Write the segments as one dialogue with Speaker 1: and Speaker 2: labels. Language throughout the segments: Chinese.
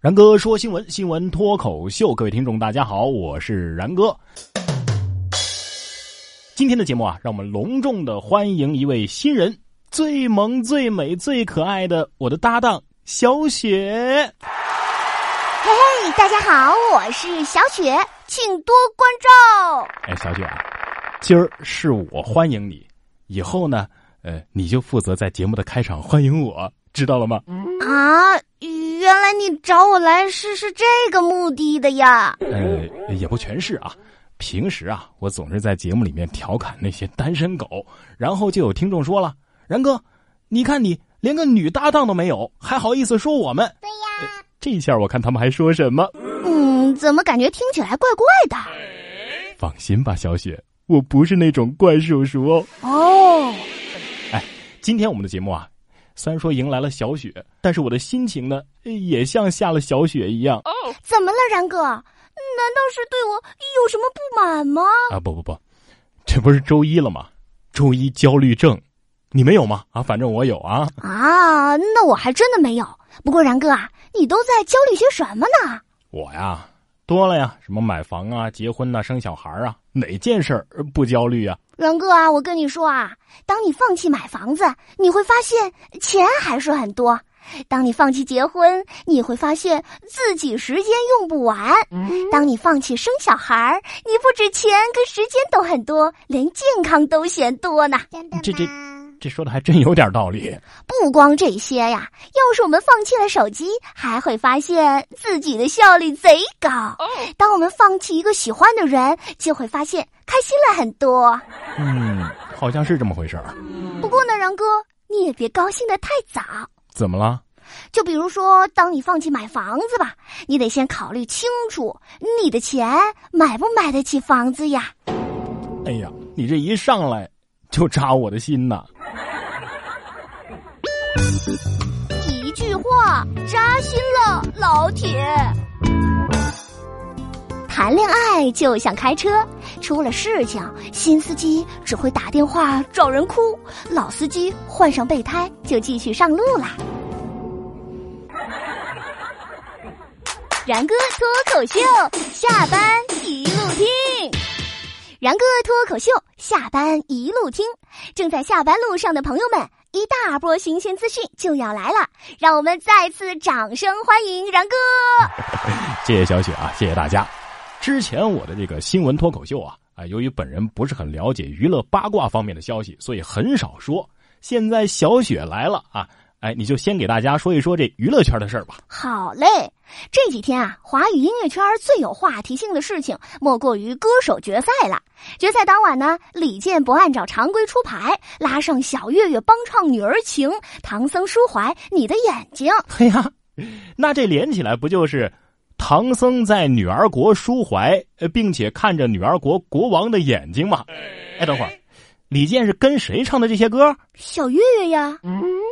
Speaker 1: 然哥说新闻，新闻脱口秀，各位听众大家好，我是然哥。今天的节目啊，让我们隆重的欢迎一位新人，最萌、最美、最可爱的我的搭档小雪。
Speaker 2: 嘿嘿，大家好，我是小雪，请多关照。
Speaker 1: 哎，小雪啊，今儿是我欢迎你，以后呢，呃，你就负责在节目的开场欢迎我，知道了吗？
Speaker 2: 啊，原来你找我来是是这个目的的呀？
Speaker 1: 呃，也不全是啊。平时啊，我总是在节目里面调侃那些单身狗，然后就有听众说了：“然哥，你看你连个女搭档都没有，还好意思说我们？”
Speaker 2: 对呀，
Speaker 1: 这下我看他们还说什么？
Speaker 2: 嗯，怎么感觉听起来怪怪的？
Speaker 1: 放心吧，小雪，我不是那种怪叔叔哦。
Speaker 2: 哦，
Speaker 1: 哎，今天我们的节目啊，虽然说迎来了小雪，但是我的心情呢，也像下了小雪一样。哦，
Speaker 2: 怎么了，然哥？难道是对我有什么不满吗？
Speaker 1: 啊，不不不，这不是周一了吗？周一焦虑症，你没有吗？啊，反正我有啊。
Speaker 2: 啊，那我还真的没有。不过然哥啊，你都在焦虑些什么呢？
Speaker 1: 我呀，多了呀，什么买房啊、结婚呐、生小孩啊，哪件事儿不焦虑啊？
Speaker 2: 然哥啊，我跟你说啊，当你放弃买房子，你会发现钱还是很多；当你放弃结婚，你会发现自己时间用不完；当你放弃生小孩，你不止钱跟时间都很多，连健康都嫌多呢。
Speaker 1: 这这。这说的还真有点道理。
Speaker 2: 不光这些呀，要是我们放弃了手机，还会发现自己的效率贼高。当我们放弃一个喜欢的人，就会发现开心了很多。
Speaker 1: 嗯，好像是这么回事儿。
Speaker 2: 不过呢，然哥，你也别高兴的太早。
Speaker 1: 怎么了？
Speaker 2: 就比如说，当你放弃买房子吧，你得先考虑清楚，你的钱买不买得起房子呀？
Speaker 1: 哎呀，你这一上来就扎我的心呐！
Speaker 2: 一句话扎心了，老铁。谈恋爱就像开车，出了事情，新司机只会打电话找人哭，老司机换上备胎就继续上路啦。然哥脱口秀，下班一路听。然哥脱口秀，下班一路听。正在下班路上的朋友们。一大波新鲜资讯就要来了，让我们再次掌声欢迎然哥！
Speaker 1: 谢谢小雪啊，谢谢大家。之前我的这个新闻脱口秀啊，啊，由于本人不是很了解娱乐八卦方面的消息，所以很少说。现在小雪来了啊。哎，你就先给大家说一说这娱乐圈的事儿吧。
Speaker 2: 好嘞，这几天啊，华语音乐圈最有话题性的事情，莫过于歌手决赛了。决赛当晚呢，李健不按照常规出牌，拉上小岳岳帮唱《女儿情》，唐僧抒怀你的眼睛。
Speaker 1: 嘿呀，那这连起来不就是唐僧在女儿国抒怀，并且看着女儿国国王的眼睛吗？哎，等会儿，李健是跟谁唱的这些歌？
Speaker 2: 小岳岳呀。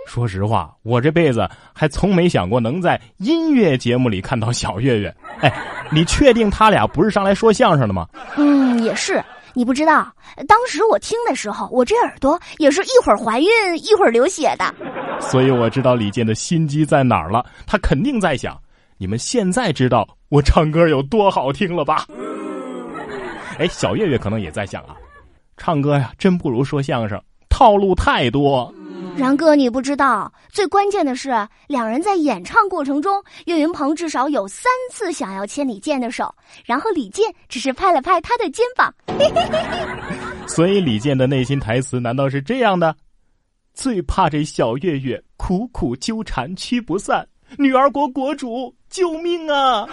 Speaker 1: 说实话，我这辈子还从没想过能在音乐节目里看到小岳岳。哎，你确定他俩不是上来说相声的吗？
Speaker 2: 嗯，也是。你不知道，当时我听的时候，我这耳朵也是一会儿怀孕一会儿流血的。
Speaker 1: 所以我知道李健的心机在哪儿了。他肯定在想：你们现在知道我唱歌有多好听了吧？哎，小岳岳可能也在想啊，唱歌呀，真不如说相声，套路太多。
Speaker 2: 然哥，你不知道，最关键的是，两人在演唱过程中，岳云鹏至少有三次想要牵李健的手，然后李健只是拍了拍他的肩膀。
Speaker 1: 所以李健的内心台词难道是这样的？最怕这小岳岳苦苦纠缠驱不散，女儿国国主救命啊！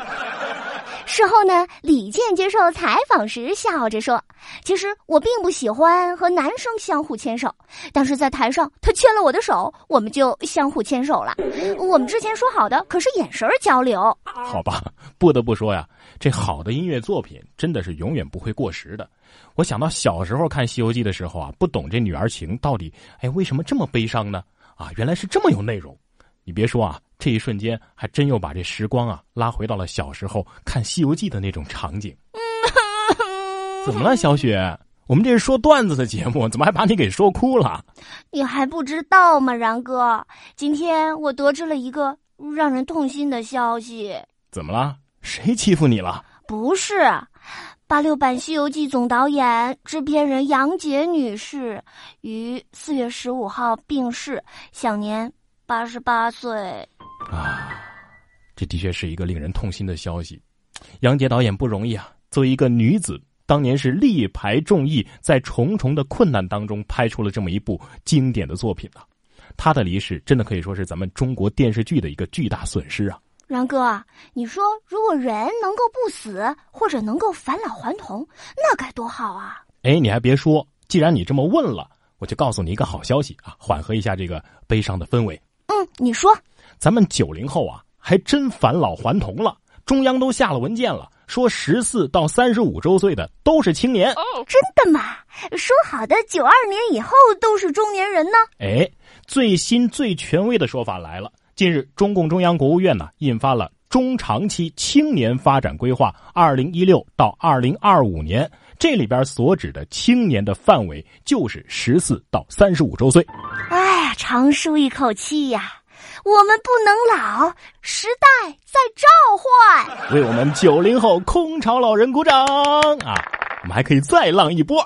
Speaker 2: 事后呢，李健接受采访时笑着说：“其实我并不喜欢和男生相互牵手，但是在台上他牵了我的手，我们就相互牵手了。我们之前说好的可是眼神交流。”
Speaker 1: 好吧，不得不说呀，这好的音乐作品真的是永远不会过时的。我想到小时候看《西游记》的时候啊，不懂这女儿情到底，哎，为什么这么悲伤呢？啊，原来是这么有内容。你别说啊，这一瞬间还真又把这时光啊拉回到了小时候看《西游记》的那种场景。怎么了，小雪？我们这是说段子的节目，怎么还把你给说哭了？
Speaker 2: 你还不知道吗，然哥？今天我得知了一个让人痛心的消息。
Speaker 1: 怎么了？谁欺负你了？
Speaker 2: 不是，八六版《西游记》总导演、制片人杨洁女士于四月十五号病逝，享年八十八岁。
Speaker 1: 啊，这的确是一个令人痛心的消息。杨洁导演不容易啊，作为一个女子，当年是力排众议，在重重的困难当中拍出了这么一部经典的作品啊。她的离世真的可以说是咱们中国电视剧的一个巨大损失啊。
Speaker 2: 然哥，你说如果人能够不死，或者能够返老还童，那该多好啊！
Speaker 1: 哎，你还别说，既然你这么问了，我就告诉你一个好消息啊，缓和一下这个悲伤的氛围。
Speaker 2: 嗯，你说，
Speaker 1: 咱们九零后啊，还真返老还童了。中央都下了文件了，说十四到三十五周岁的都是青年。
Speaker 2: 真的吗？说好的九二年以后都是中年人呢？
Speaker 1: 哎，最新最权威的说法来了。近日，中共中央、国务院呢印发了中长期青年发展规划（二零一六到二零二五年），这里边所指的青年的范围就是十四到三十五周岁。
Speaker 2: 哎呀，长舒一口气呀！我们不能老，时代在召唤，
Speaker 1: 为我们九零后空巢老人鼓掌啊！我们还可以再浪一波。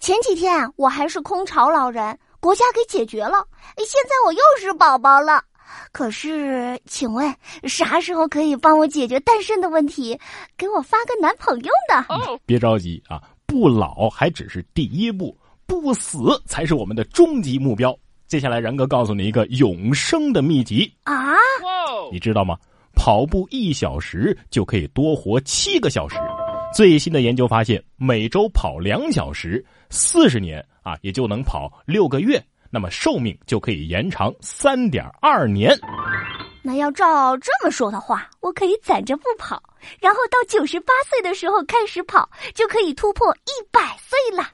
Speaker 2: 前几天我还是空巢老人，国家给解决了，现在我又是宝宝了。可是，请问啥时候可以帮我解决单身的问题，给我发个男朋友呢？
Speaker 1: 别着急啊，不老还只是第一步，不死才是我们的终极目标。接下来，然哥告诉你一个永生的秘籍
Speaker 2: 啊！
Speaker 1: 你知道吗？跑步一小时就可以多活七个小时。最新的研究发现，每周跑两小时，四十年啊，也就能跑六个月，那么寿命就可以延长三点二年。
Speaker 2: 那要照这么说的话，我可以攒着不跑，然后到九十八岁的时候开始跑，就可以突破一百岁了。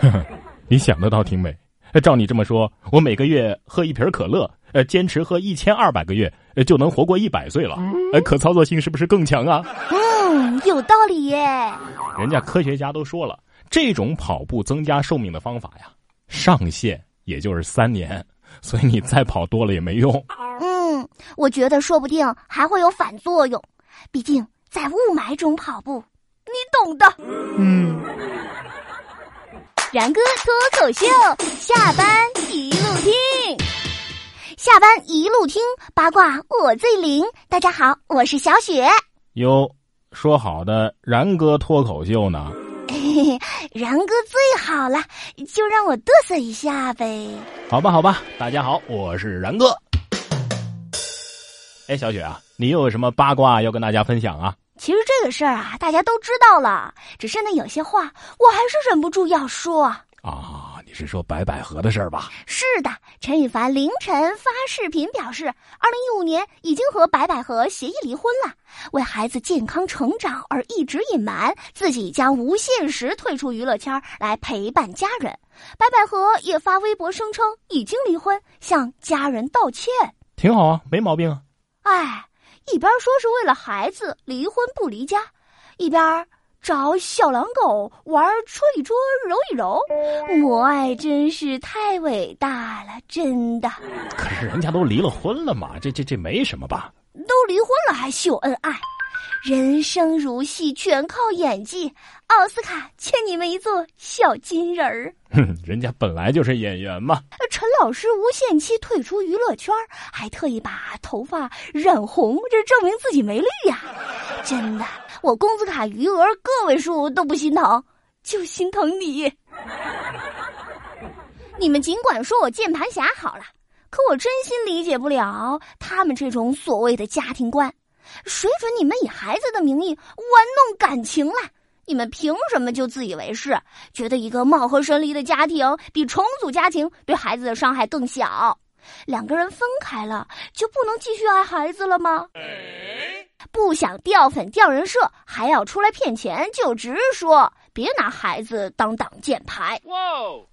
Speaker 1: 呵呵，你想的倒挺美。照你这么说，我每个月喝一瓶可乐，呃，坚持喝一千二百个月，呃，就能活过一百岁了。呃，可操作性是不是更强啊？
Speaker 2: 嗯，有道理耶。
Speaker 1: 人家科学家都说了，这种跑步增加寿命的方法呀，上限也就是三年，所以你再跑多了也没用。
Speaker 2: 嗯，我觉得说不定还会有反作用，毕竟在雾霾中跑步，你懂的。
Speaker 1: 嗯。
Speaker 2: 然哥脱口秀，下班一路听，下班一路听八卦我最灵。大家好，我是小雪。
Speaker 1: 哟，说好的然哥脱口秀呢？
Speaker 2: 嘿嘿，然哥最好了，就让我嘚瑟一下呗。
Speaker 1: 好吧，好吧，大家好，我是然哥。哎，小雪啊，你又有什么八卦要跟大家分享啊？
Speaker 2: 其实这个事儿啊，大家都知道了，只是呢，有些话我还是忍不住要说
Speaker 1: 啊。你是说白百合的事儿吧？
Speaker 2: 是的，陈羽凡凌晨发视频表示，二零一五年已经和白百合协议离婚了，为孩子健康成长而一直隐瞒，自己将无限时退出娱乐圈来陪伴家人。白百合也发微博声称已经离婚，向家人道歉。
Speaker 1: 挺好啊，没毛病啊。
Speaker 2: 哎。一边说是为了孩子离婚不离家，一边找小狼狗玩戳一戳揉一揉，母爱真是太伟大了，真的。
Speaker 1: 可是人家都离了婚了嘛，这这这没什么吧？
Speaker 2: 都离婚了还秀恩爱？人生如戏，全靠演技。奥斯卡欠你们一座小金人儿。
Speaker 1: 哼，人家本来就是演员嘛。
Speaker 2: 陈老师无限期退出娱乐圈，还特意把头发染红，这证明自己没绿呀。真的，我工资卡余额个位数都不心疼，就心疼你。你们尽管说我键盘侠好了，可我真心理解不了他们这种所谓的家庭观。谁准你们以孩子的名义玩弄感情了？你们凭什么就自以为是，觉得一个貌合神离的家庭比重组家庭对孩子的伤害更小？两个人分开了就不能继续爱孩子了吗？不想掉粉掉人设，还要出来骗钱，就直说，别拿孩子当挡箭牌。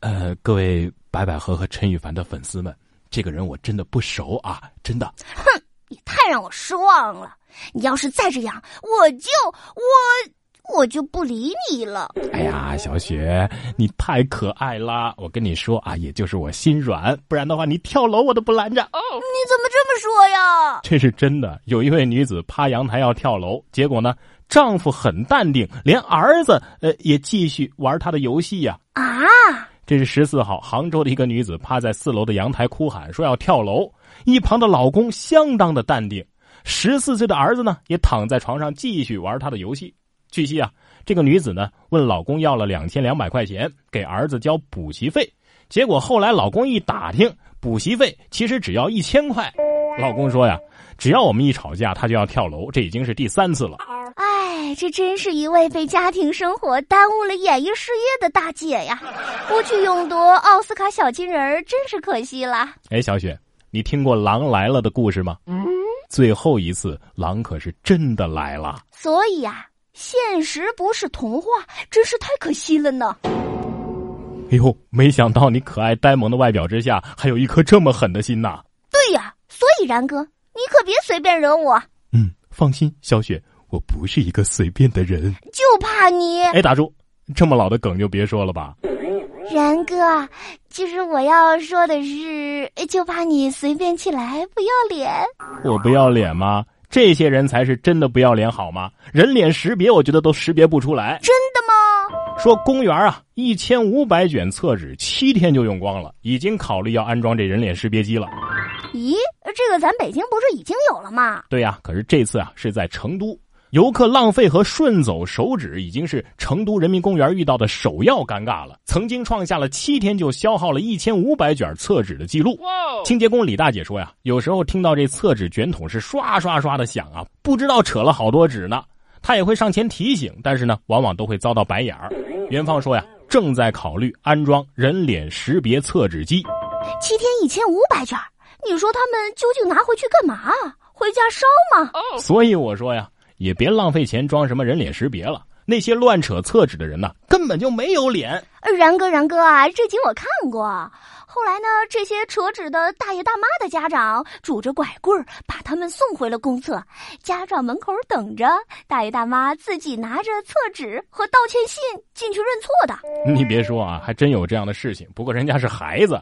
Speaker 1: 呃，各位白百合和陈羽凡的粉丝们，这个人我真的不熟啊，真的。
Speaker 2: 哼，你太让我失望了。你要是再这样，我就我我就不理你了。
Speaker 1: 哎呀，小雪，你太可爱啦！我跟你说啊，也就是我心软，不然的话，你跳楼我都不拦着。
Speaker 2: 哦，你怎么这么说呀？
Speaker 1: 这是真的。有一位女子趴阳台要跳楼，结果呢，丈夫很淡定，连儿子呃也继续玩他的游戏呀。
Speaker 2: 啊！
Speaker 1: 这是十四号，杭州的一个女子趴在四楼的阳台哭喊，说要跳楼。一旁的老公相当的淡定，十四岁的儿子呢也躺在床上继续玩他的游戏。据悉啊，这个女子呢问老公要了两千两百块钱给儿子交补习费，结果后来老公一打听，补习费其实只要一千块。老公说呀，只要我们一吵架，他就要跳楼，这已经是第三次了。
Speaker 2: 哎，这真是一位被家庭生活耽误了演艺事业的大姐呀！不去勇夺奥斯卡小金人真是可惜了。
Speaker 1: 哎，小雪，你听过狼来了的故事吗？嗯，最后一次狼可是真的来了。
Speaker 2: 所以啊，现实不是童话，真是太可惜了呢。
Speaker 1: 哎呦，没想到你可爱呆萌的外表之下，还有一颗这么狠的心呐！
Speaker 2: 对呀，所以然哥，你可别随便惹我。
Speaker 1: 嗯，放心，小雪。我不是一个随便的人，
Speaker 2: 就怕你。
Speaker 1: 哎，打住！这么老的梗就别说了吧。
Speaker 2: 然哥，其实我要说的是，就怕你随便起来，不要脸。
Speaker 1: 我不要脸吗？这些人才是真的不要脸，好吗？人脸识别，我觉得都识别不出来。
Speaker 2: 真的吗？
Speaker 1: 说公园啊，一千五百卷厕纸七天就用光了，已经考虑要安装这人脸识别机了。
Speaker 2: 咦，这个咱北京不是已经有了吗？
Speaker 1: 对呀，可是这次啊是在成都。游客浪费和顺走手指已经是成都人民公园遇到的首要尴尬了，曾经创下了七天就消耗了一千五百卷厕纸的记录。清洁工李大姐说呀，有时候听到这厕纸卷筒是刷刷刷的响啊，不知道扯了好多纸呢。她也会上前提醒，但是呢，往往都会遭到白眼儿。元芳说呀，正在考虑安装人脸识别厕纸机。
Speaker 2: 七天一千五百卷，你说他们究竟拿回去干嘛？回家烧吗？
Speaker 1: 所以我说呀。也别浪费钱装什么人脸识别了，那些乱扯厕纸的人呢，根本就没有脸。
Speaker 2: 然哥，然哥啊，这集我看过。后来呢，这些扯纸的大爷大妈的家长拄着拐棍儿把他们送回了公厕，家长门口等着，大爷大妈自己拿着厕纸和道歉信进去认错的。
Speaker 1: 你别说啊，还真有这样的事情。不过人家是孩子，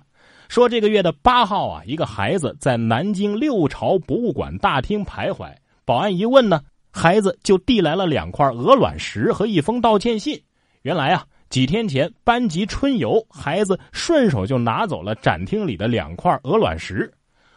Speaker 1: 说这个月的八号啊，一个孩子在南京六朝博物馆大厅徘徊，保安一问呢。孩子就递来了两块鹅卵石和一封道歉信。原来啊，几天前班级春游，孩子顺手就拿走了展厅里的两块鹅卵石。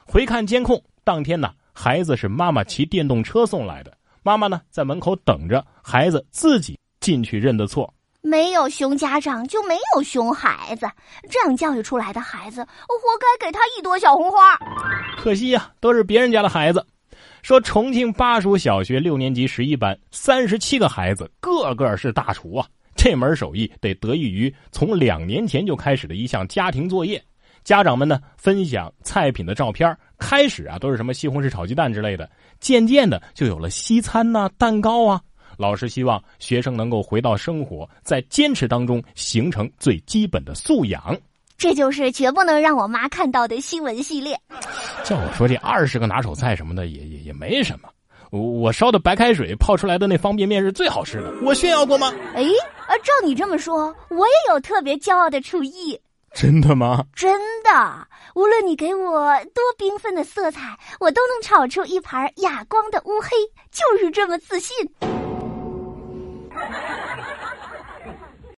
Speaker 1: 回看监控，当天呢，孩子是妈妈骑电动车送来的。妈妈呢，在门口等着，孩子自己进去认的错。
Speaker 2: 没有熊家长就没有熊孩子，这样教育出来的孩子，活该给他一朵小红花。
Speaker 1: 可惜呀，都是别人家的孩子。说重庆巴蜀小学六年级十一班三十七个孩子，个个是大厨啊！这门手艺得得益于从两年前就开始的一项家庭作业。家长们呢分享菜品的照片，开始啊都是什么西红柿炒鸡蛋之类的，渐渐的就有了西餐呐、蛋糕啊。老师希望学生能够回到生活，在坚持当中形成最基本的素养。
Speaker 2: 这就是绝不能让我妈看到的新闻系列。
Speaker 1: 叫我说这二十个拿手菜什么的也也也没什么，我我烧的白开水泡出来的那方便面是最好吃的。我炫耀过吗？
Speaker 2: 哎，啊，照你这么说，我也有特别骄傲的厨艺。
Speaker 1: 真的吗？
Speaker 2: 真的，无论你给我多缤纷的色彩，我都能炒出一盘哑光的乌黑，就是这么自信。